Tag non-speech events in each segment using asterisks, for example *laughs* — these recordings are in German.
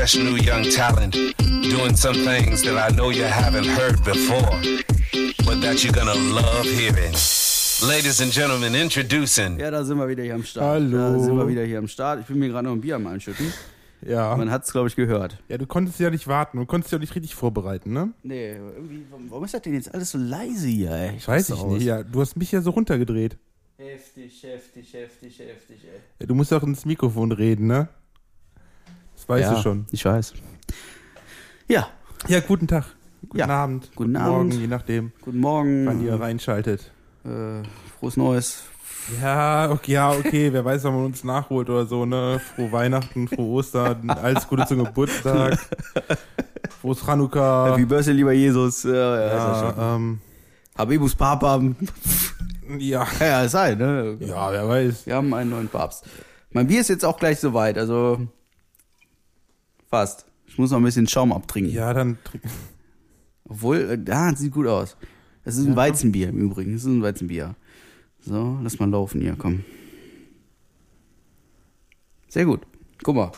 fresh new young talent doing some things that I know you haven't heard before, but that you're gonna love hearing. Ladies and gentlemen, introducing. Ja, da sind wir wieder hier am Start. Hallo. Da sind wir wieder hier am Start. Ich bin mir gerade noch ein Bier am Einschütten. Ja. Man hat es, glaube ich, gehört. Ja, du konntest ja nicht warten und konntest ja nicht richtig vorbereiten, ne? Nee, irgendwie, warum ist das denn jetzt alles so leise hier, ey? Weiß ich nicht. Ja, du hast mich ja so runtergedreht. Heftig, heftig, heftig, heftig, ey. Ja, du musst auch ins Mikrofon reden, ne? Das weißt ja, du schon. Ich weiß. Ja, Ja, guten Tag. Guten Ja. Abend. Guten Morgen, Abend. je nachdem, guten Morgen. wann ihr reinschaltet. Äh, frohes Neues. Ja, okay, ja, okay. Wer weiß, wann man uns nachholt oder so, ne? Frohe Weihnachten, frohe Ostern, alles Gute zum Geburtstag. Frohes Chanukka. Happy Birthday, lieber Jesus. Ja, ja, ja ja, ähm, Habibus Papa. ja. ja, ist halt, ne? ja, wer weiß. Wir haben einen neuen Papst. Mein Bier ist jetzt auch gleich soweit, also fast. Ich muss noch ein bisschen Schaum abtrinken. Ja, dann trink- Obwohl, äh, ja, sieht gut aus. Das ist ein Weizenbier im Übrigen. Das ist ein Weizenbier. So, lass mal laufen hier, komm. Sehr gut. Guck mal.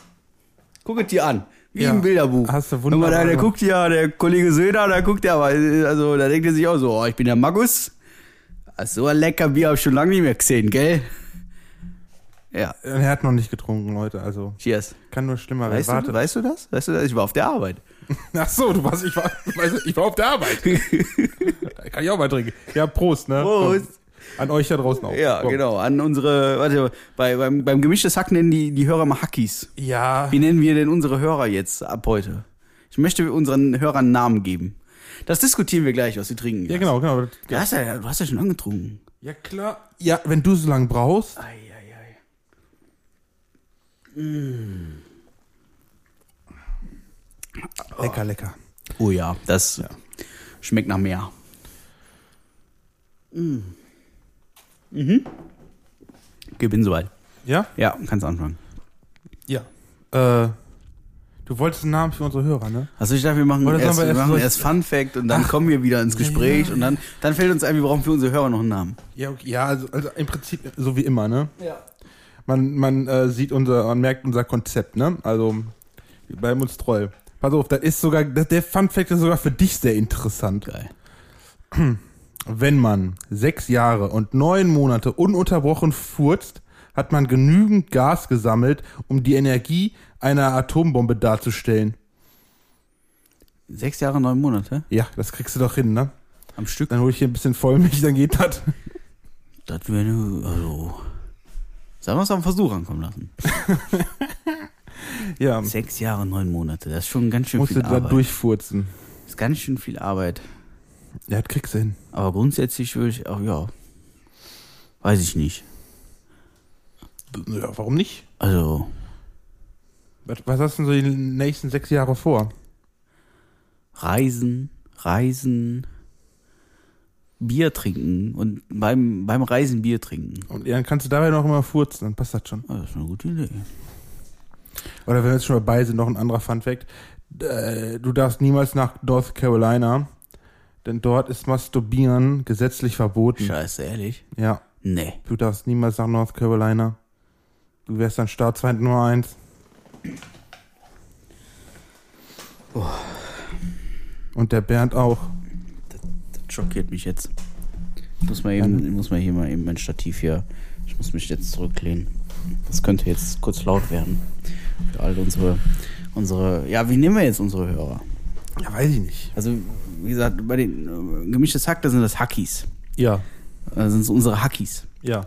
Guck es dir an. Wie Ja, im Bilderbuch. hast du Guck mal, wunderbar da, der guckt ja, der Kollege Söder, da guckt aber, also da denkt er sich auch so, oh, ich bin der Magus. So ein lecker Bier habe ich schon lange nicht mehr gesehen, gell? Ja, er hat noch nicht getrunken, Leute. Also cheers. kann nur schlimmer werden. Weißt du, Warte. weißt du das? Weißt du das? Ich war auf der Arbeit. *laughs* Ach so, du warst, ich war, weißt du, ich war auf der Arbeit. *laughs* kann ich auch mal trinken. Ja, Prost, ne? Prost. Komm. An euch da draußen auch. Ja, Komm. genau. An unsere, warte, bei, beim, beim gemischtes Hack nennen die, die Hörer mal Hackies. Ja, Wie nennen wir denn unsere Hörer jetzt ab heute? Ich möchte unseren Hörern einen Namen geben. Das diskutieren wir gleich, was sie trinken. ja genau, genau. Du hast ja, du hast ja schon angetrunken. Ja, klar. Ja, wenn du so lange brauchst. Ei, ei, ei. Lecker, lecker. Oh ja, das schmeckt nach mehr. Mm. Mhm. Okay, bin soweit. Ja? Ja, kannst anfangen. Ja. Äh, du wolltest einen Namen für unsere Hörer, ne? Also ich dachte, wir machen, erst, wir erst machen so- erst Fun Fact und dann kommen wir wieder ins Gespräch und dann, dann fällt uns ein, wir brauchen für unsere Hörer noch einen Namen. Ja, okay. ja also, also im Prinzip so wie immer, ne? Ja. Man, man äh, sieht unser, man merkt unser Konzept, ne? Also, wir bleiben uns treu. Pass auf, das ist sogar, das, der Fun Fact ist sogar für dich sehr interessant. Geil. *clears throat* Wenn man sechs Jahre und neun Monate ununterbrochen furzt, hat man genügend Gas gesammelt, um die Energie einer Atombombe darzustellen. Sechs Jahre, neun Monate Ja, das kriegst du doch hin, ne? am Stück. Dann hole ich hier ein bisschen Vollmilch, dann geht das. Das wäre, also, sollen wir es auf den Versuch ankommen lassen? *laughs* Ja, Sechs Jahre, neun Monate, das ist schon ganz schön musst du viel da Arbeit. durchfurzen. Das ist ganz schön viel Arbeit. Ja, das kriegst du hin. Aber grundsätzlich würde ich auch, ja, weiß ich nicht. Ja, warum nicht? Also, Was, was hast du denn so die nächsten sechs Jahre vor? Reisen, Reisen, Bier trinken und beim, beim Reisen Bier trinken. Und dann kannst du dabei noch immer furzen, dann passt das schon. Ah, das ist eine gute Idee. Oder wenn wir jetzt schon dabei sind, noch ein anderer Fun Fact. Äh, Du darfst niemals nach North Carolina, denn dort ist Masturbieren gesetzlich verboten. Scheiße, ehrlich? Ja, Nee. du darfst niemals nach North Carolina. Du wärst dann Staatsfeind Nummer eins. Und der Bernd auch. Schockiert mich jetzt. Ich muss mal eben, ich muss mal hier mal eben mein Stativ hier. Ich muss mich jetzt zurücklehnen. Das könnte jetzt kurz laut werden. Für all unsere, unsere, ja, wie nehmen wir jetzt unsere Hörer? Ja, weiß ich nicht. Also, wie gesagt, bei den äh, gemischtes Hack, da sind das Hackies. Ja, Da sind es unsere Hackies. ja.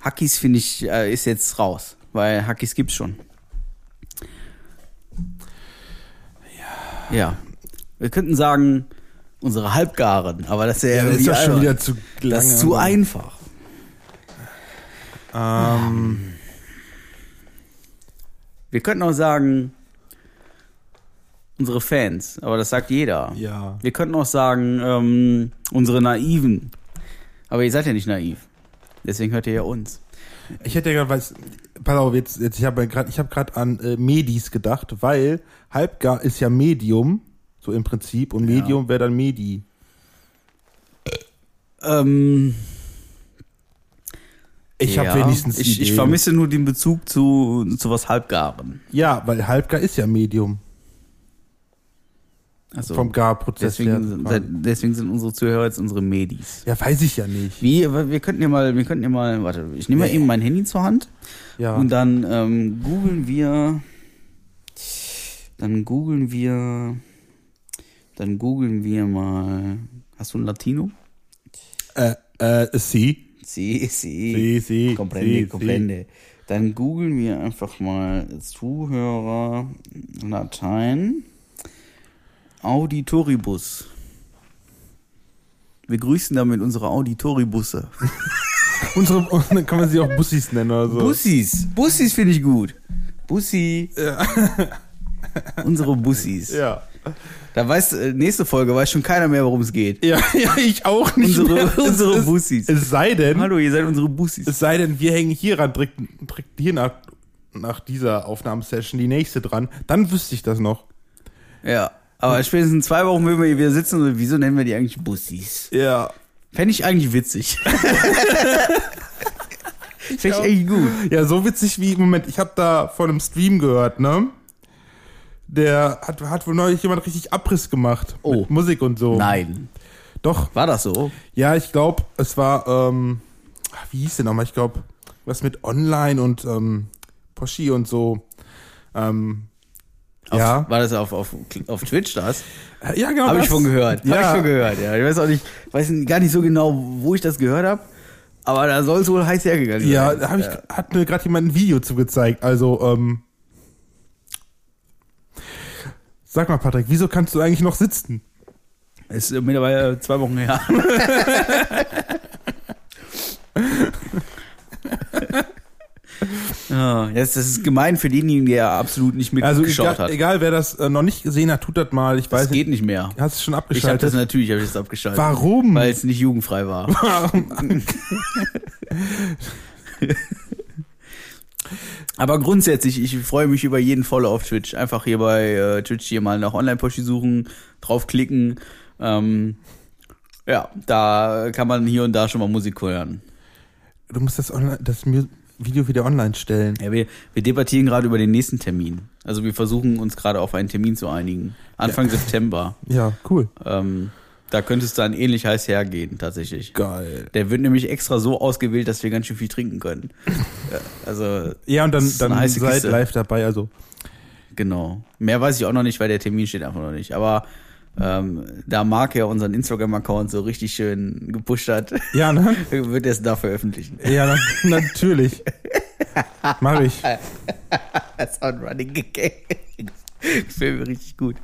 Hackies finde ich, äh, ist jetzt raus, weil Hackies gibt's schon. Ja. Ja. Wir könnten sagen, unsere Halbgaren, aber das ist ja, Ja, das ist doch schon wieder zu Das lange. ist zu einfach. Ähm, Wir könnten auch sagen, unsere Fans, aber das sagt jeder. ja. Wir könnten auch sagen, ähm, unsere Naiven. Aber ihr seid ja nicht naiv. Deswegen hört ihr ja uns. Ich hätte ja gerade was. Pass auf, jetzt, jetzt ich habe gerade, ich habe gerade an äh, Medis gedacht, weil Halbgar ist ja Medium, so im Prinzip, und Ja. Medium wäre dann Medi. Ähm, Ich habe ja, wenigstens ich, ich vermisse nur den Bezug zu, zu was Halbgaren. Ja, weil Halbgar ist ja Medium. Also, vom Garprozess her. deswegen, sind- seit- deswegen sind unsere Zuhörer jetzt unsere Medis. Ja, weiß ich ja nicht. Wie, wir könnten ja mal, wir könnten ja mal, warte, ich nehme mal eben mein Handy zur Hand Ja. und dann ähm, googeln wir, dann googeln wir, dann googeln wir mal, hast du ein Latino? äh, äh, sie. Si, si. Sie, sie. Comprende, sie, comprende. Dann googeln wir einfach mal Zuhörer Latein Auditoribus. Wir grüßen damit unsere Auditoribusse. Sie. *laughs* Unsere, dann kann man sie auch Bussis nennen oder so. Bussis. Bussis finde ich gut. Bussi. unsere Bussis. Ja. Da weiß, äh, nächste Folge weiß schon keiner mehr, worum es geht. Ja, *laughs* ja, ich auch nicht. Unsere- mehr. *laughs* Es unsere ist- Bussis. Es sei denn, Hallo, ihr seid unsere Bussis. es sei denn, wir hängen hier ran, direkt, direkt hier nach, nach dieser Aufnahmesession die nächste dran. Dann wüsste ich das noch. Ja. Aber spätestens in zwei Wochen würden wir hier wieder sitzen und wieso nennen wir die eigentlich Bussis? Ja. Fände ich eigentlich witzig. *laughs* Fände ich eigentlich gut. Ja, so witzig wie, Moment, ich habe da von einem Stream gehört, ne? Der hat, hat wohl neulich jemand richtig Abriss gemacht. Oh. Mit Musik und so. Nein. Doch. War das so? Ja, ich glaube, es war, ähm, wie hieß der nochmal? Ich glaube, was mit Online und ähm, Poschi und so. Ähm, Auf, ja. War das auf, auf, auf Twitch das? Äh, Ja, genau. Habe ich von gehört. Ja. Habe ich von gehört, ja. Ich weiß auch nicht, weiß gar nicht so genau, wo ich das gehört habe. Aber da soll es wohl heiß hergegangen Ja, sein. da hab ich, hat mir gerade jemand ein Video zugezeigt. Also, ähm, sag mal, Patrick, wieso kannst du eigentlich noch sitzen? Ist äh, mittlerweile zwei Wochen her. ja, *laughs* jetzt, das ist gemein für denjenigen, der absolut nicht Also, mitgeschaut egal, hat. egal, wer das äh, noch nicht gesehen hat, tut das mal. Ich das weiß geht nicht mehr. hast du schon Ich habe abgeschaltet? das natürlich hab ich das abgeschaltet. Warum? Weil es nicht jugendfrei war. *laughs* *laughs* Aber grundsätzlich, ich freue mich über jeden Follow auf Twitch. Einfach hier bei äh, Twitch hier mal nach Online-Poschi suchen, draufklicken. Ähm, ja, da kann man hier und da schon mal Musik hören. du musst das, online, das Video wieder online stellen. Ja, wir, wir debattieren gerade über den nächsten Termin. Also wir versuchen uns gerade auf einen Termin zu einigen. Anfang September. Ja, cool. Ähm, da könnte es dann ähnlich heiß hergehen, tatsächlich. Geil. Der wird nämlich extra so ausgewählt, dass wir ganz schön viel trinken können. Ja, also, Ja, und dann, dann heiße seid Kiste. live dabei. Also, genau. Mehr weiß ich auch noch nicht, weil der Termin steht einfach noch nicht. Aber ähm, da Marc ja unseren Instagram-Account so richtig schön gepusht hat, ja, ne? *laughs* wird er es da veröffentlichen. Ja, na, natürlich. Mach ich. *laughs* Das war ein Running Gag. *laughs* Gefällt mir richtig gut.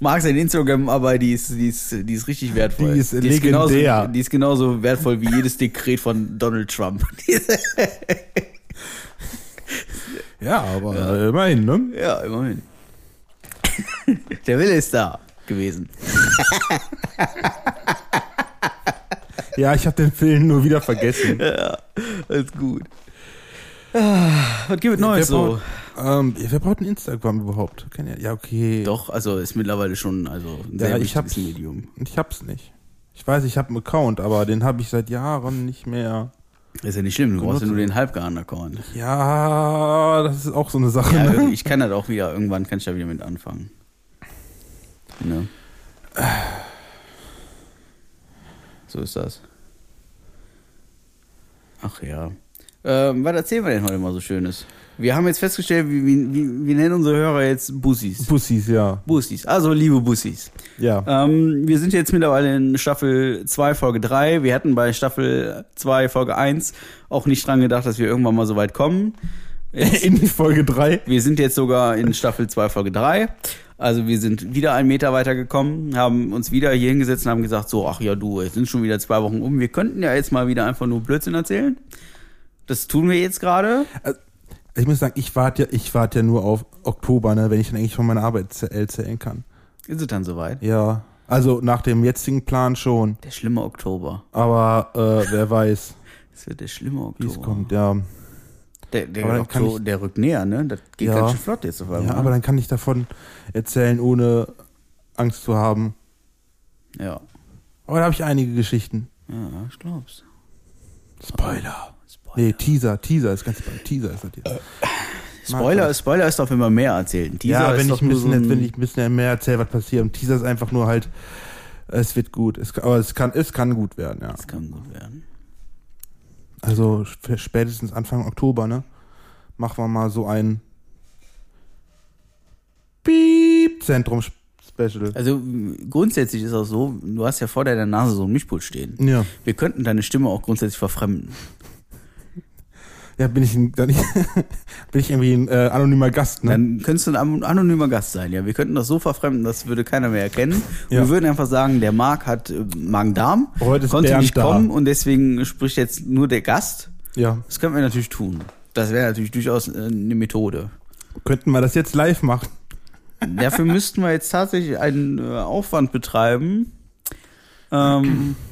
Marc sein Instagram, aber die ist, die ist, die ist richtig wertvoll. Die ist genauso, legendär. die ist genauso wertvoll wie jedes Dekret von Donald Trump. Die *laughs* ist- Ja, aber äh, immerhin, ne? ja, immerhin. *laughs* Der Wille ist da gewesen. Ja, ich habe den Film nur wieder vergessen. Ja, alles gut. Ah, Was gibt es Neues so? Ähm, wer braucht ein Instagram überhaupt? Ja, okay. Doch, also ist mittlerweile schon also ein sehr Ja, ich hab's- Medium. Ich hab's nicht. Ich weiß, ich habe einen Account, aber den habe ich seit Jahren nicht mehr. Ist ja nicht schlimm, du brauchst ja nur den Halbgarn-Account. Ja, das ist auch so eine Sache. Ja, ne? ich kann das auch wieder, irgendwann kann ich da wieder mit anfangen. Ne? So ist das. Ach ja. Ähm, was erzählen wir denn heute mal so Schönes? Wir haben jetzt festgestellt, wie, wie, wie, wir nennen unsere Hörer jetzt Bussis. Bussis, ja. Bussis, also liebe Bussis. Ja. Ähm, wir sind jetzt mittlerweile in Staffel 2, Folge 3. Wir hatten bei Staffel 2, Folge 1 auch nicht dran gedacht, dass wir irgendwann mal so weit kommen. *laughs* In die Folge 3. Wir sind jetzt sogar in Staffel 2, Folge 3. Also wir sind wieder einen Meter weitergekommen, haben uns wieder hier hingesetzt und haben gesagt, so, ach ja du, es sind schon wieder zwei Wochen um. Wir könnten ja jetzt mal wieder einfach nur Blödsinn erzählen. Das tun wir jetzt gerade. Ich muss sagen, ich warte ja, ich warte ja nur auf Oktober, ne, wenn ich dann eigentlich von meiner Arbeit zäh- erzählen kann. Ist es dann soweit? Ja. Also nach dem jetzigen Plan schon. Der schlimme Oktober. Aber äh, wer *laughs* weiß, Das wird der schlimme wie Oktober. es kommt, ja. Der, der, Oktober, der rückt näher, ne? Das geht Ja. ganz schön flott jetzt auf einmal. Ja, aber dann kann ich davon erzählen, ohne Angst zu haben. ja. Aber da habe ich einige Geschichten. ja, ich glaub's. Spoiler. Spoiler. Nee, Teaser, Teaser ist ganz bei Teaser ist das jetzt. Spoiler, Spoiler ist doch, wenn man mehr erzählt. Ein Teaser ja, ist wenn doch ich, ein nur so bisschen, ein, wenn ich ein bisschen mehr erzähle, was passiert. Und Teaser ist einfach nur halt, es wird gut. Es, aber es kann, es kann gut werden, ja. Das kann gut werden. Also sp- spätestens Anfang Oktober, ne? Machen wir mal so ein Piep-Zentrum-Special. Also grundsätzlich ist auch so, du hast ja vor deiner Nase so ein Mischpult stehen. Ja. Wir könnten deine Stimme auch grundsätzlich verfremden. Ja, bin ich, ein, dann, *laughs* bin ich irgendwie ein äh, anonymer Gast, ne? Dann könntest du ein an- anonymer Gast sein, ja. Wir könnten das so verfremden, das würde keiner mehr erkennen. Ja. Wir würden einfach sagen, der Marc hat äh, Magen-Darm, Heute ist konnte Bernd nicht da. kommen und deswegen spricht jetzt nur der Gast. ja. Das könnten wir natürlich tun. Das wäre natürlich durchaus äh, eine Methode. Könnten wir das jetzt live machen? Dafür müssten wir jetzt tatsächlich einen äh, Aufwand betreiben. Ähm, *clears throat*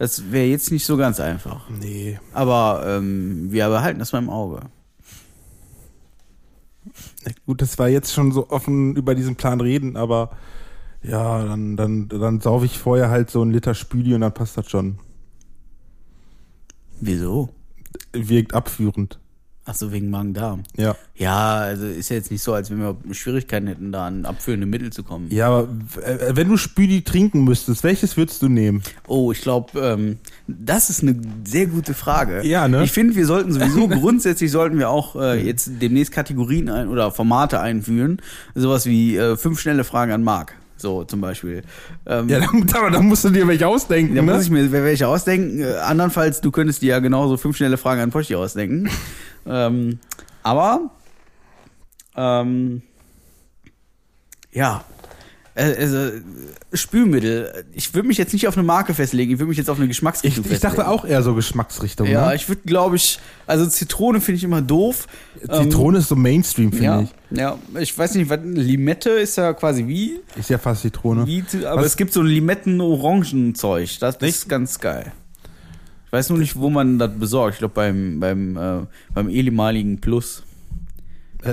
das wäre jetzt nicht so ganz einfach. Nee. Aber ähm, wir behalten das mal im Auge. Gut, dass wir jetzt schon so offen über diesen Plan reden, aber ja, dann, dann, dann saufe ich vorher halt so einen Liter Spüli und dann passt das schon. Wieso? Wirkt abführend. Ach so, wegen Magen-Darm. Ja. Ja, also ist ja jetzt nicht so, als wenn wir Schwierigkeiten hätten, da an abführende Mittel zu kommen. Ja, aber äh, wenn du Spüli trinken müsstest, welches würdest du nehmen? Oh, ich glaube, ähm, das ist eine sehr gute Frage. Ja, ne? Ich finde, wir sollten sowieso *laughs* grundsätzlich sollten wir auch äh, jetzt demnächst Kategorien ein oder Formate einführen, sowas wie äh, fünf schnelle Fragen an Marc. So zum Beispiel. Ähm, Ja, aber dann musst du dir welche ausdenken, Da ne? muss ich mir welche ausdenken. Äh, andernfalls, du könntest dir ja genauso fünf schnelle Fragen an Poschi ausdenken. *laughs* ähm, aber, ähm, ja, also, äh, Spülmittel. Ich würde mich jetzt nicht auf eine Marke festlegen, ich würde mich jetzt auf eine Geschmacksrichtung ich, ich dachte festlegen. auch eher so Geschmacksrichtung. Ja, ne? ich würde, glaube ich, also Zitrone finde ich immer doof. Zitrone ist so Mainstream, finde ja, ich. ja, ich weiß nicht, was Limette ist ja quasi wie, Ist ja fast Zitrone. wie aber Was- es gibt so ein Limetten-Orangen-Zeug. Das ist ganz geil. Ich weiß nur nicht, wo man das besorgt. Ich glaube beim beim äh, beim ehemaligen Plus. Äh,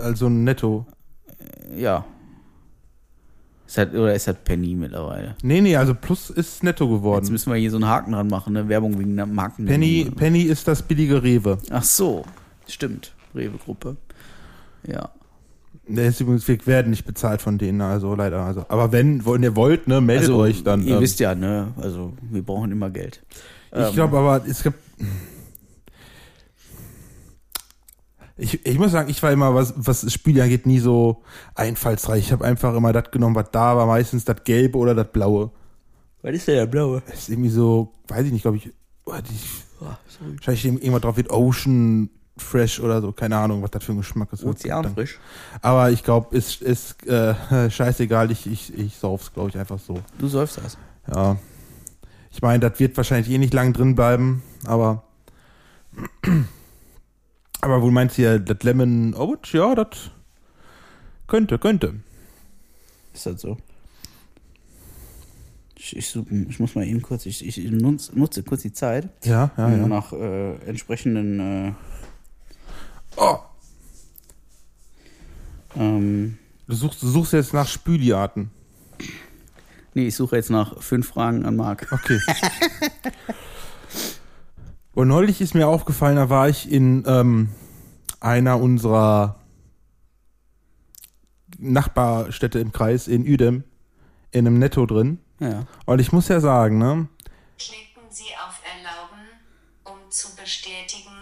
also netto. Ja. Ist halt, oder ist halt Penny mittlerweile. Nee, nee, also Plus ist netto Jetzt geworden. müssen wir hier so einen Haken dran machen, ne? Werbung wegen der Marken. Penny, Penny ist das billige Rewe. Ach so, stimmt. Rewe-Gruppe. Ja. Der ist übrigens, wir werden nicht bezahlt von denen, also leider. Also, aber wenn, wenn ihr wollt, ne, meldet Also, euch dann. Ihr ähm, wisst ja, ne? Also, wir brauchen immer Geld. Ich glaube aber, es gibt. Ich, ich muss sagen, ich war immer, was, was das Spiel angeht, nie so einfallsreich. Ich habe einfach immer das genommen, was da war, meistens das Gelbe oder das Blaue. Was ist denn der blaue? Das ist irgendwie so, weiß ich nicht, glaube ich, oh, die, Oh, wahrscheinlich irgendwas drauf wird Ocean Fresh oder so, keine Ahnung, was das für ein Geschmack ist. Ozeanfrisch. Aber ich glaube, ist, ist äh, *laughs* scheißegal, ich, ich, ich sauf's, glaube ich, einfach so. Du säufst das. Ja. Ich meine, das wird wahrscheinlich eh nicht lang drin bleiben, aber. *clears throat* Aber wo meinst du ja, das Lemon Orange? Ja, das könnte, könnte. Ist das so? Ich, ich, ich muss mal eben kurz, ich, ich nutze, nutze kurz die Zeit, Ja, ja, um ja. nach äh, entsprechenden äh, Oh, ähm, du suchst, du suchst jetzt nach Spüliarten. Nee, ich suche jetzt nach fünf Fragen an Marc. Okay. *laughs* Und neulich ist mir aufgefallen, da war ich in ähm, einer unserer Nachbarstädte im Kreis, in Uedem, in einem Netto drin. Ja. Und ich muss ja sagen, ne, Klicken Sie auf Erlauben, um zu bestätigen,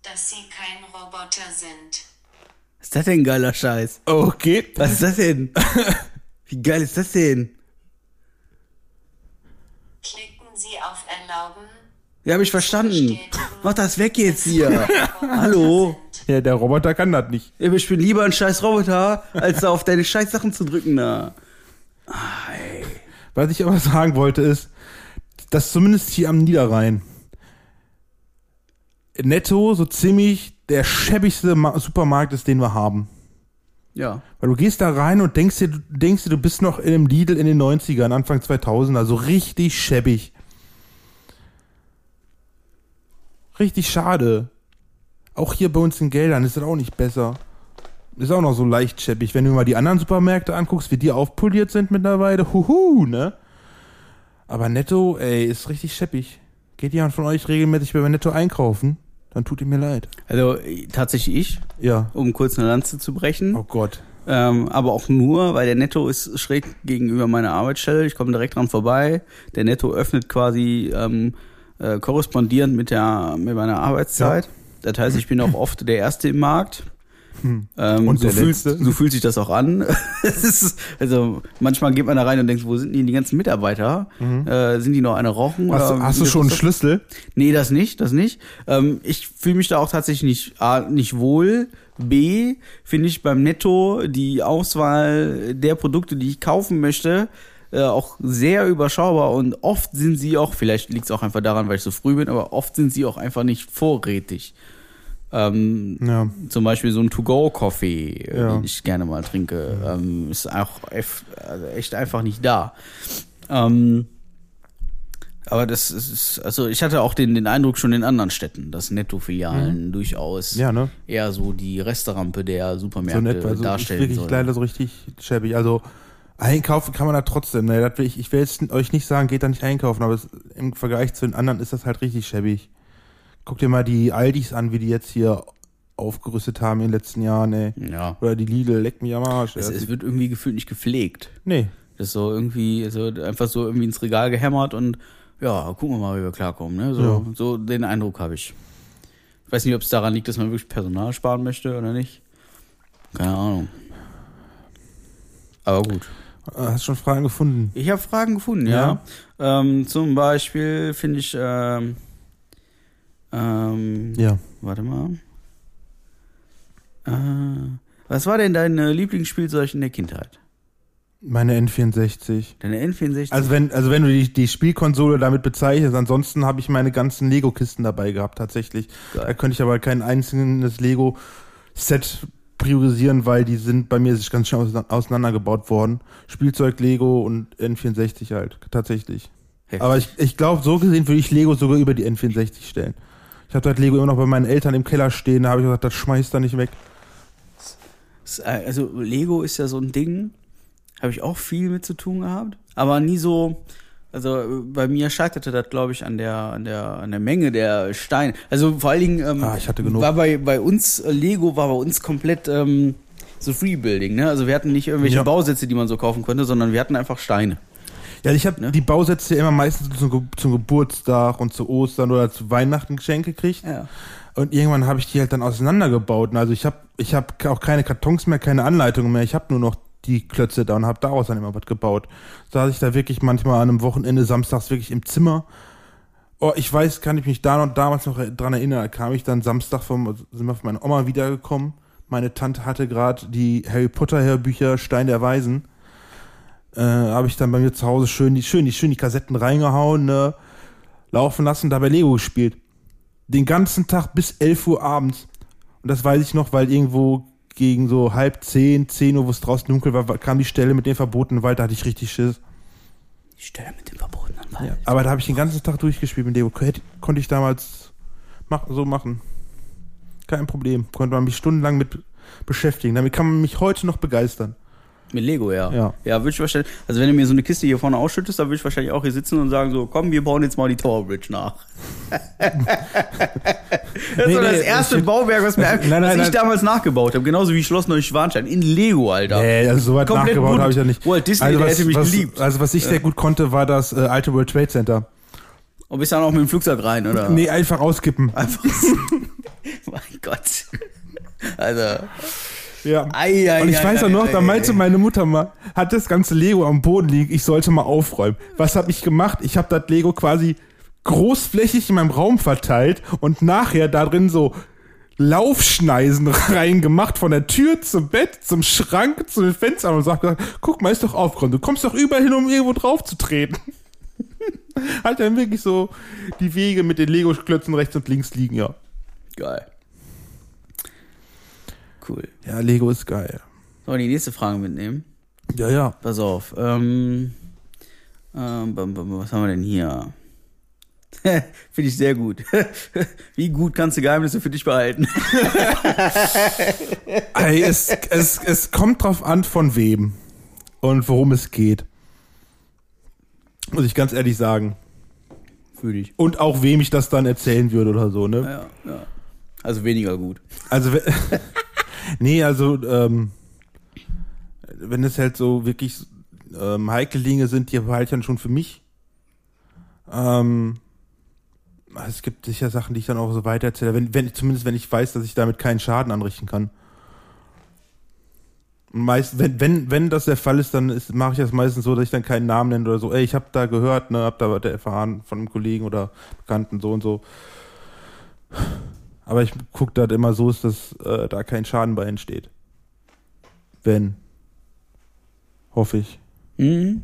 dass Sie kein Roboter sind. Was ist das denn ein geiler Scheiß? okay, Was ist das denn? *laughs* Wie geil ist das denn? Klicken Sie auf Erlauben. Ja, hab ich verstanden. Mach das weg jetzt hier. Hallo? Ja, der Roboter kann das nicht. Ich bin lieber ein scheiß Roboter, als da auf deine scheiß Sachen zu drücken da. Was ich aber sagen wollte ist, dass zumindest hier am Niederrhein netto so ziemlich der schäbigste Ma Supermarkt ist, den wir haben. Ja. Weil du gehst da rein und denkst dir, du denkst dir, du bist noch in einem Lidl in den 90ern, Anfang 2000er, so richtig schäbig. Richtig schade. Auch hier bei uns in Geldern ist das auch nicht besser. Ist auch noch so leicht schäbig. Wenn du mal die anderen Supermärkte anguckst, wie die aufpoliert sind mittlerweile, huhu, ne? Aber Netto, ey, ist richtig schäbig. Geht jemand von euch regelmäßig bei Netto einkaufen? dann tut ihr mir leid. Also äh, tatsächlich ich, Ja. um kurz eine Lanze zu brechen. Oh Gott. Ähm, aber auch nur, weil der Netto ist schräg gegenüber meiner Arbeitsstelle. Ich komme direkt dran vorbei. Der Netto öffnet quasi ähm, äh, korrespondierend mit der mit meiner Arbeitszeit. Das heißt, ich bin auch oft der Erste im Markt. Ähm, Und so, fühlt, so fühlt sich das auch an. *laughs* Ist, also manchmal geht man da rein und denkt, wo sind denn die ganzen Mitarbeiter? Äh, sind die noch eine rauchen? Mhm. Hast, oder du- hast du schon einen Schlüssel? Nee, das nicht, das nicht. Ähm, ich fühle mich da auch tatsächlich nicht, A, nicht wohl. B, finde ich beim Netto die Auswahl der Produkte, die ich kaufen möchte, äh, auch sehr überschaubar und oft sind sie auch, vielleicht liegt es auch einfach daran, weil ich so früh bin, aber oft sind sie auch einfach nicht vorrätig. Ähm, Ja. zum Beispiel so ein To-Go-Coffee, äh, Ja. den ich gerne mal trinke, ähm, ist auch also echt einfach nicht da. Ähm, aber das ist, also ich hatte auch den, den Eindruck schon in anderen Städten, dass Netto-Filialen durchaus Ja, ne? eher so die Resterampe der So Supermärkte nett, also ist darstellen wirklich sollen. leider so richtig schäbig. Also einkaufen kann man da trotzdem. Ne? Das will ich, ich will jetzt euch nicht sagen, geht da nicht einkaufen, aber es, im Vergleich zu den anderen ist das halt richtig schäbig. Guck dir mal die Aldis an, wie die jetzt hier aufgerüstet haben in den letzten Jahren, ey. Ja. Oder die Lidl, leck mich am Arsch. Es, es wird irgendwie gefühlt nicht gepflegt. nee. Das ist so irgendwie, so einfach so irgendwie ins Regal gehämmert und ja, gucken wir mal, wie wir klarkommen. Ne? So, Ja. so den Eindruck habe ich. Ich weiß nicht, ob es daran liegt, dass man wirklich Personal sparen möchte oder nicht. Keine Ahnung. Aber gut. Hast schon Fragen gefunden? Ich habe Fragen gefunden, ja. Ähm, zum Beispiel finde ich, ähm, ähm, Ja. warte mal. Äh, was war denn dein äh, Lieblingsspielzeug in der Kindheit? Meine N64. Deine N64? Also wenn, also wenn du die, die Spielkonsole damit bezeichnest, ansonsten habe ich meine ganzen Lego-Kisten dabei gehabt, tatsächlich. Geil. Da könnte ich aber kein einzelnes Lego-Set priorisieren, weil die sind bei mir sich ganz schön auseinander- auseinandergebaut worden. Spielzeug, Lego und N64 halt, tatsächlich. Heftig. Aber ich, ich glaube, so gesehen würde ich Lego sogar über die N64 stellen. Ich habe das Lego immer noch bei meinen Eltern im Keller stehen, da habe ich gesagt, das schmeißt da nicht weg. Äh, Also Lego ist ja so ein Ding, habe ich auch viel mit zu tun gehabt, aber nie so. Also äh, bei mir scheiterte das, glaube ich, an der an der an der Menge der Steine. Also vor allen Dingen ähm, Ah, ich hatte genug. war bei bei uns äh, Lego war bei uns komplett ähm, so Freebuilding. Ne? Also wir hatten nicht irgendwelche Ja. Bausätze, die man so kaufen konnte, sondern wir hatten einfach Steine. Ja, ich habe Ne? die Bausätze immer meistens zum, zum Geburtstag und zu Ostern oder zu Weihnachten geschenkt gekriegt. Ja. Und irgendwann habe ich die halt dann auseinandergebaut. Also ich habe ich hab auch keine Kartons mehr, keine Anleitungen mehr. Ich habe nur noch die Klötze da und habe daraus dann immer was gebaut. Saß ich da wirklich manchmal an einem Wochenende samstags wirklich im Zimmer. Oh, ich weiß, kann ich mich da noch damals noch dran erinnern. Da kam ich dann Samstag vom, sind wir von meiner Oma wiedergekommen. Meine Tante hatte gerade die Harry Potter Hörbücher Stein der Weisen. Äh, habe ich dann bei mir zu Hause schön die, schön die, schön die Kassetten reingehauen, ne, laufen lassen, dabei Lego gespielt. Den ganzen Tag bis 11 Uhr abends. Und das weiß ich noch, weil irgendwo gegen so halb zehn, zehn Uhr, wo es draußen dunkel war, kam die Stelle mit dem verbotenen Wald, da hatte ich richtig Schiss. Die Stelle mit dem verbotenen Wald. Aber da habe ich den ganzen Tag durchgespielt mit. Hätte, konnte ich damals mach, so machen. Kein Problem. Konnte man mich stundenlang mit beschäftigen. Damit kann man mich heute noch begeistern. Mit Lego, ja. Ja. Ja, würde ich wahrscheinlich, also wenn du mir so eine Kiste hier vorne ausschüttest, dann würde ich wahrscheinlich auch hier sitzen und sagen so, komm, wir bauen jetzt mal die Tower Bridge nach. *laughs* das Nee, das nee, erste das- Bauwerk, was, mir, Nein, nein, was ich damals nachgebaut habe. Genauso wie Schloss Neuschwanstein in Lego, Alter. Nee, also so weit Komplett nachgebaut habe ich ja nicht. Walt Disney, also der was, hätte mich was, geliebt. Also was ich sehr gut konnte, war das äh, alte World Trade Center. Und bist dann auch mit dem Flugzeug rein, oder? Nee, einfach auskippen. Einfach. *laughs* mein Gott. Also. Ja. Ei, ei, Und ich ei, weiß ei, auch noch, da ei, meinte ei. meine Mutter mal, hat das ganze Lego am Boden liegen, ich sollte mal aufräumen. Was habe ich gemacht? Ich habe das Lego quasi großflächig in meinem Raum verteilt und nachher da drin so Laufschneisen *laughs* reingemacht, von der Tür zum Bett, zum Schrank, zu den Fenstern und sagt, guck mal, ist doch aufgeräumt. Du kommst doch überall hin, um irgendwo drauf zu treten. *laughs* Hat dann wirklich so die Wege mit den Lego-Klötzen rechts und links liegen, ja. Geil. Cool. Ja, Lego ist geil. Sollen wir die nächste Frage mitnehmen? Ja, ja. Pass auf. Ähm, ähm, was haben wir denn hier? *laughs* Finde ich sehr gut. *laughs* Wie gut kannst du Geheimnisse für dich behalten? *laughs* Ey, es, es, es kommt drauf an, von wem und worum es geht. Muss ich ganz ehrlich sagen. Für dich. Und auch wem ich das dann erzählen würde oder so, ne? Ja, ja. Also weniger gut. Also, nee, also, ähm, wenn es halt so wirklich ähm, heikle Dinge sind, die ich dann schon für mich. Ähm, es gibt sicher Sachen, die ich dann auch so weitererzähle, wenn, wenn, zumindest wenn ich weiß, dass ich damit keinen Schaden anrichten kann. Meist, wenn, wenn, wenn das der Fall ist, dann ist, mache ich das meistens so, dass ich dann keinen Namen nenne oder so. Ey, ich habe da gehört, ne, hab da erfahren von einem Kollegen oder Bekannten, so und so. Aber ich gucke da immer so, ist, dass äh, da kein Schaden bei entsteht. Wenn. Hoffe ich. Mhm.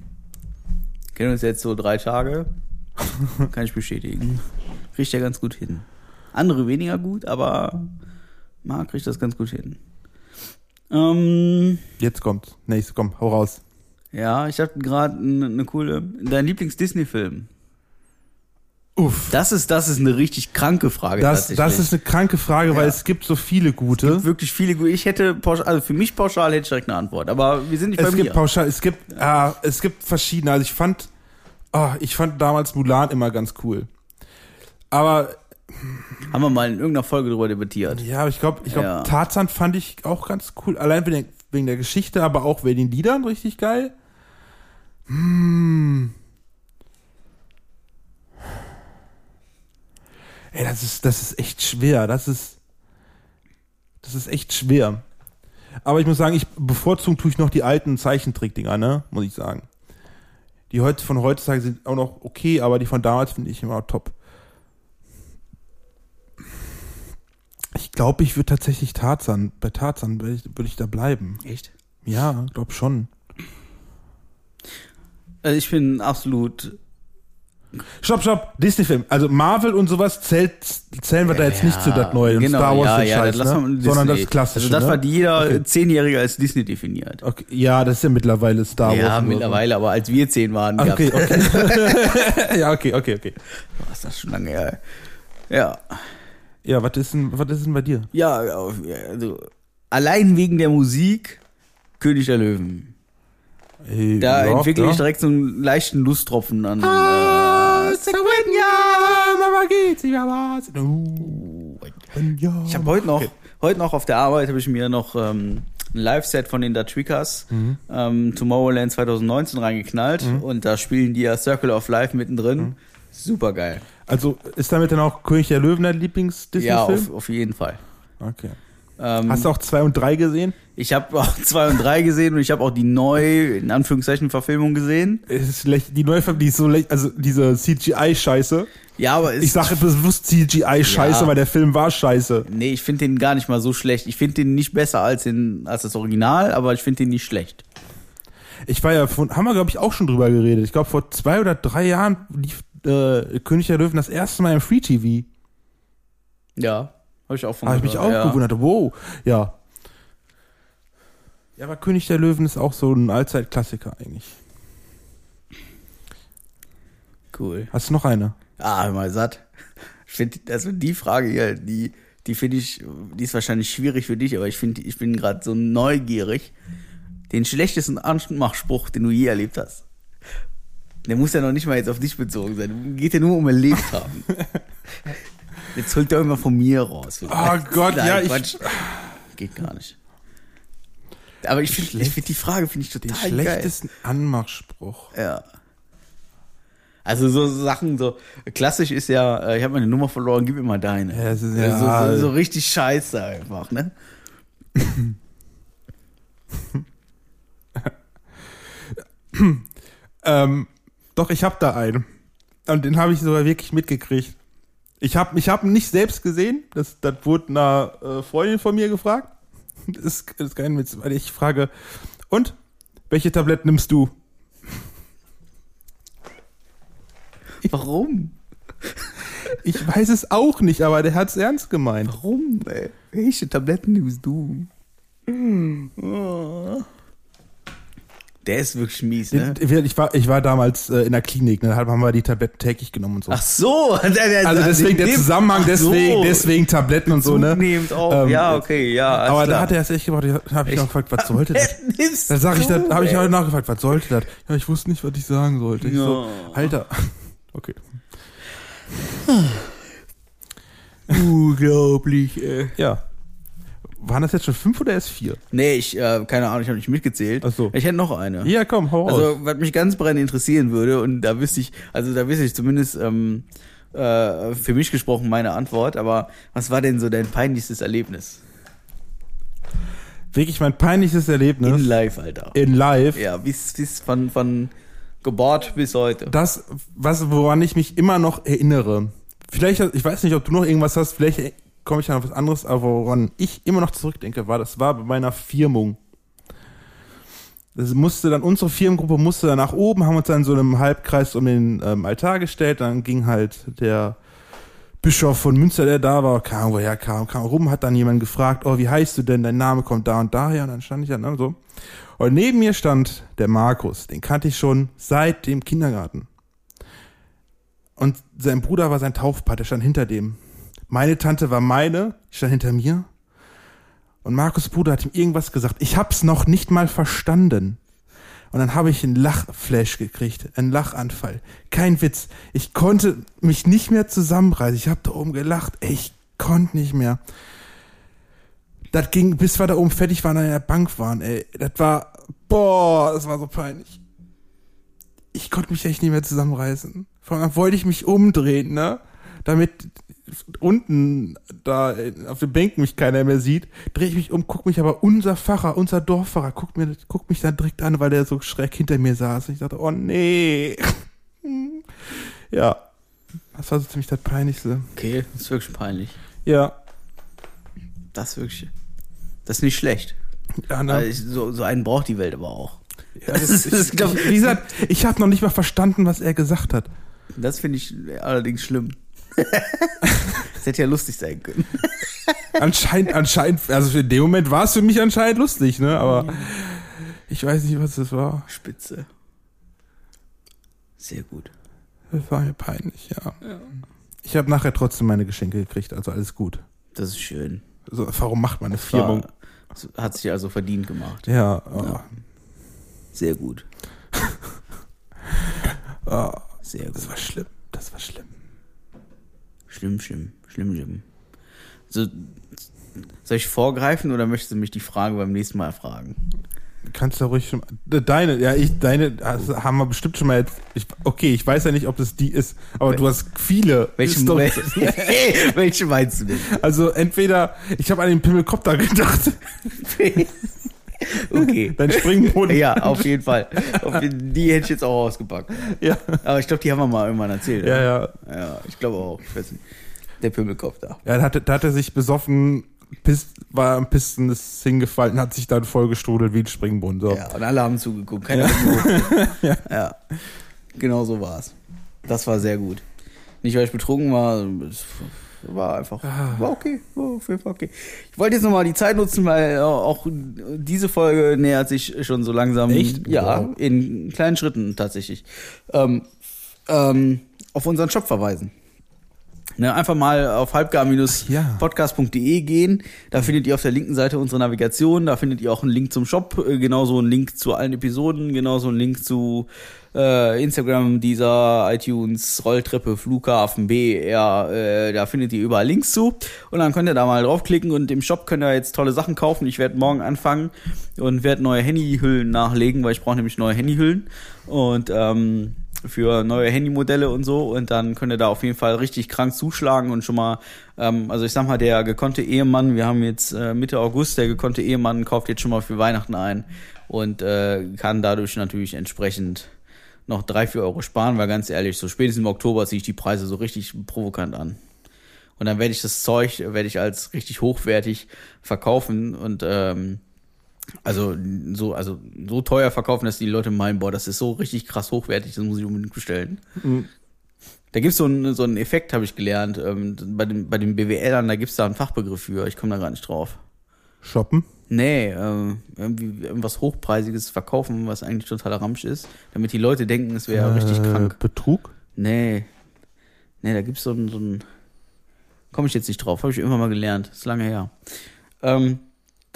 Kennen uns jetzt so drei Tage. *laughs* Kann ich bestätigen. Kriegt ja ganz gut hin. Andere weniger gut, aber Marc kriegt das ganz gut hin. Ähm, Jetzt kommt's. Nächstes, komm, hau raus. ja, ich hatte gerade eine ne coole. Dein Lieblings-Disney-Film? Uff. Das ist, das ist eine richtig kranke Frage. Das, das ist eine kranke Frage, weil Ja. es gibt so viele gute. Es gibt wirklich viele. gute- Ich hätte pauschal, also für mich pauschal hätte ich direkt eine Antwort, aber wir sind nicht bei es mir. gibt pauschal, es gibt, ah, es gibt verschiedene. Also ich fand, ah, ich fand damals Mulan immer ganz cool. Aber Haben wir mal in irgendeiner Folge drüber debattiert. ja, aber ich glaube, ich glaube, Ja. Tarzan fand ich auch ganz cool. Allein wegen der, wegen der Geschichte, aber auch wegen den Liedern richtig geil. Hm. Ey, das ist, das ist echt schwer. Das ist, das ist echt schwer. Aber ich muss sagen, ich bevorzugen tue ich noch die alten Zeichentrickdinger, ne? Muss ich sagen. Die heute von heutzutage sind auch noch okay, aber die von damals finde ich immer top. Ich glaube, ich würde tatsächlich Tarzan, bei Tarzan würde ich, würd ich da bleiben. Echt? Ja, glaub schon. Also ich bin absolut. Stopp, stopp, Disney-Film. Also Marvel und sowas zählt, zählen wir da jetzt nicht zu das Neue. Und genau, Star Wars ja, den ja, Scheiß, das ne? sondern das Klassische. Also das ne? war jeder Okay. Zehnjährige als Disney definiert. Okay. Ja, das ist ja mittlerweile Star Wars. ja, und so. mittlerweile, aber als wir zehn waren, Okay, okay. *laughs* *laughs* ja, okay, okay, okay. Boah, ist das schon lange her. Ja. Ja, was ist denn, was ist denn bei dir? Ja, also allein wegen der Musik König der Löwen. Ey, Da ja, entwickle ja. ich direkt so einen leichten Lusttropfen an. Ah, Second, Ich habe heute noch, heute noch auf der Arbeit habe ich mir noch ähm, ein Live-Set von den Datrikas Mhm. ähm, Tomorrowland 2019 reingeknallt und da spielen die ja Circle of Life mittendrin. Mhm. Super geil. Also ist damit dann auch König der Löwen dein Ja, Lieblings-Disney-Film? auf, auf jeden Fall. okay. Ähm, Hast du auch zwei und drei gesehen? ich habe auch *laughs* zwei und drei gesehen und ich habe auch die neue, in Anführungszeichen, Verfilmung gesehen. Ist die neue Film, die ist so leicht, also diese CGI-Scheiße. Ja, aber es, Ich sage bewusst CGI-Scheiße, Ja. weil der Film war scheiße. Nee, ich finde den gar nicht mal so schlecht. Ich finde den nicht besser als, den, als das Original, aber ich finde den nicht schlecht. Ich war ja von, haben wir glaube ich auch schon drüber geredet. Ich glaube vor zwei oder drei Jahren lief äh, König der Löwen das erste Mal im Free TV. Ja, habe ich auch von Habe ich mich auch ja. gewundert. Wow, ja. Ja, aber König der Löwen ist auch so ein Allzeitklassiker eigentlich. Cool. Hast du noch eine? Ah, mal satt. Ich finde, also die Frage hier, die, die finde ich, die ist wahrscheinlich schwierig für dich, aber ich finde, ich bin gerade so neugierig. Den schlechtesten Anmachspruch, den du je erlebt hast. Der muss ja noch nicht mal jetzt auf dich bezogen sein. Geht ja nur um erlebt haben. *laughs* Jetzt holt er immer von mir raus. Oh Gott, Nein, ja, ich- Quatsch. Geht gar nicht. Aber ich finde ich find die Frage finde ich Den total geil. schlechtesten Anmachspruch. Ja. Also so Sachen, so klassisch ist ja, äh, ich habe meine Nummer verloren, gib mir mal deine. Ja, ist- Also ja. so, so, so richtig scheiße einfach, ne? *laughs* Ähm, doch, ich habe da einen. Und den habe ich sogar wirklich mitgekriegt. Ich habe ich hab ihn nicht selbst gesehen. Das, das wurde einer äh, Freundin von mir gefragt. Das ist, das ist kein Witz, weil ich frage, und? Welche Tabletten nimmst du? Warum? Ich weiß es auch nicht, aber der hat's ernst gemeint. Warum, ey? Welche Tabletten nimmst du? Oh. Der ist wirklich mies, ne? Ich war, ich war damals äh, in der Klinik, ne, haben wir die Tabletten täglich genommen und so. Ach so. *laughs* also deswegen der Zusammenhang, deswegen, so. deswegen Tabletten und so, ne? Zunehmend auch. Ähm, ja, okay, ja. Aber da klar. hat er es echt gebracht. Da habe ich auch gefragt, was sollte das? Dann sag ich, da habe ich heute nachgefragt, was sollte das? Ja, ich wusste nicht, was ich sagen sollte. Ich so, Ja. Alter. *laughs* Okay. Unglaublich, ey. Ja. Waren das jetzt schon fünf oder erst vier? Nee, ich, äh, keine Ahnung, ich habe nicht mitgezählt. Ach so. Ich hätte noch eine. Ja, komm, hau raus. Also, was mich ganz brennend interessieren würde, und da wüsste ich, also da wüsste ich zumindest ähm, äh, für mich gesprochen meine Antwort, aber was war denn so dein peinlichstes Erlebnis? Wirklich mein peinlichstes Erlebnis In live, Alter. in live. Ja, bis, bis von, von Geburt bis heute. Das, was, woran ich mich immer noch erinnere. Vielleicht, ich weiß nicht, ob du noch irgendwas hast, vielleicht komme ich an was anderes, aber woran ich immer noch zurückdenke, war, das war bei meiner Firmung. Das musste dann, unsere Firmengruppe musste dann nach oben, haben uns dann in so einem Halbkreis um den ähm, Altar gestellt, dann ging halt der Bischof von Münster, der da war, kam woher kam, kam rum, hat dann jemand gefragt, oh, wie heißt du denn, dein Name kommt da und daher, und dann stand ich dann ne, so. Und neben mir stand der Markus, den kannte ich schon seit dem Kindergarten. Und sein Bruder war sein Taufpate, stand hinter dem. Meine Tante war meine, die stand hinter mir. Und Markus Bruder hat ihm irgendwas gesagt. Ich hab's noch nicht mal verstanden. Und dann habe ich einen Lachflash gekriegt, einen Lachanfall. Kein Witz. Ich konnte mich nicht mehr zusammenreißen. Ich habe da oben gelacht. Ich konnte nicht mehr. Das ging, bis wir da oben fertig waren, an der Bank waren, ey. Das war, boah, das war so peinlich. Ich konnte mich echt nicht mehr zusammenreißen. Vor allem wollte ich mich umdrehen, ne? Damit unten da auf den Bänken mich keiner mehr sieht, drehe ich mich um, guck mich aber unser Pfarrer, unser Dorffahrer, guckt, mir, guckt mich dann direkt an, weil der so schräg hinter mir saß. Und ich dachte, oh nee. ja, das war so ziemlich das Peinlichste. Okay, das ist wirklich peinlich. Ja. Das ist wirklich, das ist nicht schlecht. ja ne? Also ich, so, so einen braucht die Welt aber auch. ja, das *laughs* ist, ich, glaub, wie gesagt, *laughs* ich habe noch nicht mal verstanden, was er gesagt hat. Das finde ich allerdings schlimm. *laughs* das hätte ja lustig sein können. Anscheinend, anscheinend, also in dem Moment war es für mich anscheinend lustig, ne? Aber ich weiß nicht, was das war. Spitze. Sehr gut. Das war mir peinlich, ja. Ich habe nachher trotzdem meine Geschenke gekriegt, also alles gut. Das ist schön. Also, warum macht man eine Firmung? War, hat sich also verdient gemacht. Ja, oh, Ja. Sehr gut. oh, Sehr gut. *laughs* das war schlimm. Das war schlimm. Schlimm, schlimm, schlimm, schlimm. So, soll ich vorgreifen oder möchtest du mich die Frage beim nächsten Mal fragen? Kannst du ruhig schon mal, deine, ja, ich, deine, also, haben wir bestimmt schon mal jetzt, ich, okay, ich weiß ja nicht, ob das die ist, aber du hast viele. Welche, Storys. *laughs* welche meinst du denn? Also entweder, ich habe an den Pimmelkopter gedacht, *laughs* Okay. *laughs* dein Springboden. Ja, auf jeden Fall. Auf jeden- Die hätte ich jetzt auch ausgepackt. ja. Aber ich glaube, die haben wir mal irgendwann erzählt. Ja, oder? ja. Ja, ich glaube auch. Ich weiß nicht. Der Pimmelkopf da. Ja, da hat, da hat er sich besoffen, piss, war am Pisten ist hingefallen, hat sich dann vollgestrudelt wie ein Springbrunnen. So. Ja, und alle haben zugeguckt. Keiner ja. *laughs* ja. Genau so war es. Das war sehr gut. Nicht, weil ich betrunken war, war einfach, war okay, war auf jeden Fall okay. Ich wollte jetzt nochmal die Zeit nutzen, weil auch diese Folge nähert sich schon so langsam. Echt? Ja, Wow. in kleinen Schritten tatsächlich. Ähm, ähm, auf unseren Shop verweisen. Ne, einfach mal auf halbgar-podcast.de gehen. Da findet ihr auf der linken Seite unsere Navigation. Da findet ihr auch einen Link zum Shop, äh, genauso einen Link zu allen Episoden, genauso einen Link zu äh, Instagram, dieser iTunes, Rolltreppe, Flughafen, BR. Äh, da findet ihr überall Links zu. Und dann könnt ihr da mal draufklicken und im Shop könnt ihr jetzt tolle Sachen kaufen. Ich werde morgen anfangen und werde neue Handyhüllen nachlegen, weil ich brauche nämlich neue Handyhüllen. Und ähm, für neue Handymodelle und so und dann könnt ihr da auf jeden Fall richtig krank zuschlagen und schon mal, ähm, also ich sag mal, der gekonnte Ehemann, wir haben jetzt äh, Mitte August, der gekonnte Ehemann kauft jetzt schon mal für Weihnachten ein und äh, kann dadurch natürlich entsprechend noch drei, vier Euro sparen, weil ganz ehrlich, so spätestens im Oktober ziehe ich die Preise so richtig provokant an. Und dann werde ich das Zeug, werde ich als richtig hochwertig verkaufen und ähm, also so, also so teuer verkaufen, dass die Leute meinen, boah, das ist so richtig krass hochwertig, das muss ich unbedingt bestellen. Da gibt's so einen, so einen Effekt, habe ich gelernt. Ähm, bei, den, bei den BWLern, da gibt's da einen Fachbegriff für. Ich komme da gar nicht drauf. Shoppen. Nee, äh, irgendwie irgendwas Hochpreisiges verkaufen, was eigentlich totaler Ramsch ist, damit die Leute denken, es wäre richtig Äh, krank. Betrug. Nee. Nee, da gibt's so ein, so ein. Komme ich jetzt nicht drauf, habe ich irgendwann mal gelernt. Ist lange her. Ähm,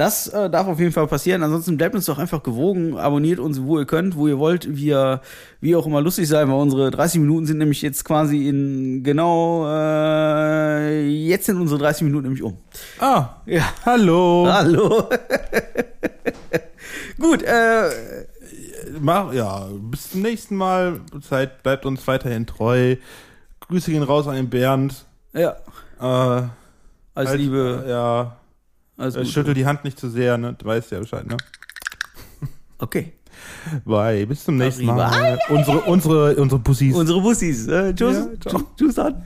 Das äh, darf auf jeden Fall passieren. Ansonsten bleibt uns doch einfach gewogen. Abonniert uns, wo ihr könnt, wo ihr wollt. Wir, wie auch immer lustig sein, weil unsere 30 Minuten sind nämlich jetzt quasi in genau äh, jetzt sind unsere 30 Minuten nämlich um. Ah, Ja. hallo. Hallo. *laughs* Gut, äh, Mach, ja, bis zum nächsten Mal. Zeit bleibt uns weiterhin treu. Grüße gehen raus an den Bernd. ja, Äh, als halt, Liebe, Ja, als äh, schüttel die Hand nicht zu sehr, ne? Du weißt ja Bescheid, ne? Okay. Bye, bis zum nächsten Arriba. Mal. Unsere, unsere, unsere Pussys. Unsere Bussis. Äh, tschüss. Ja, ciao. Tschüss an.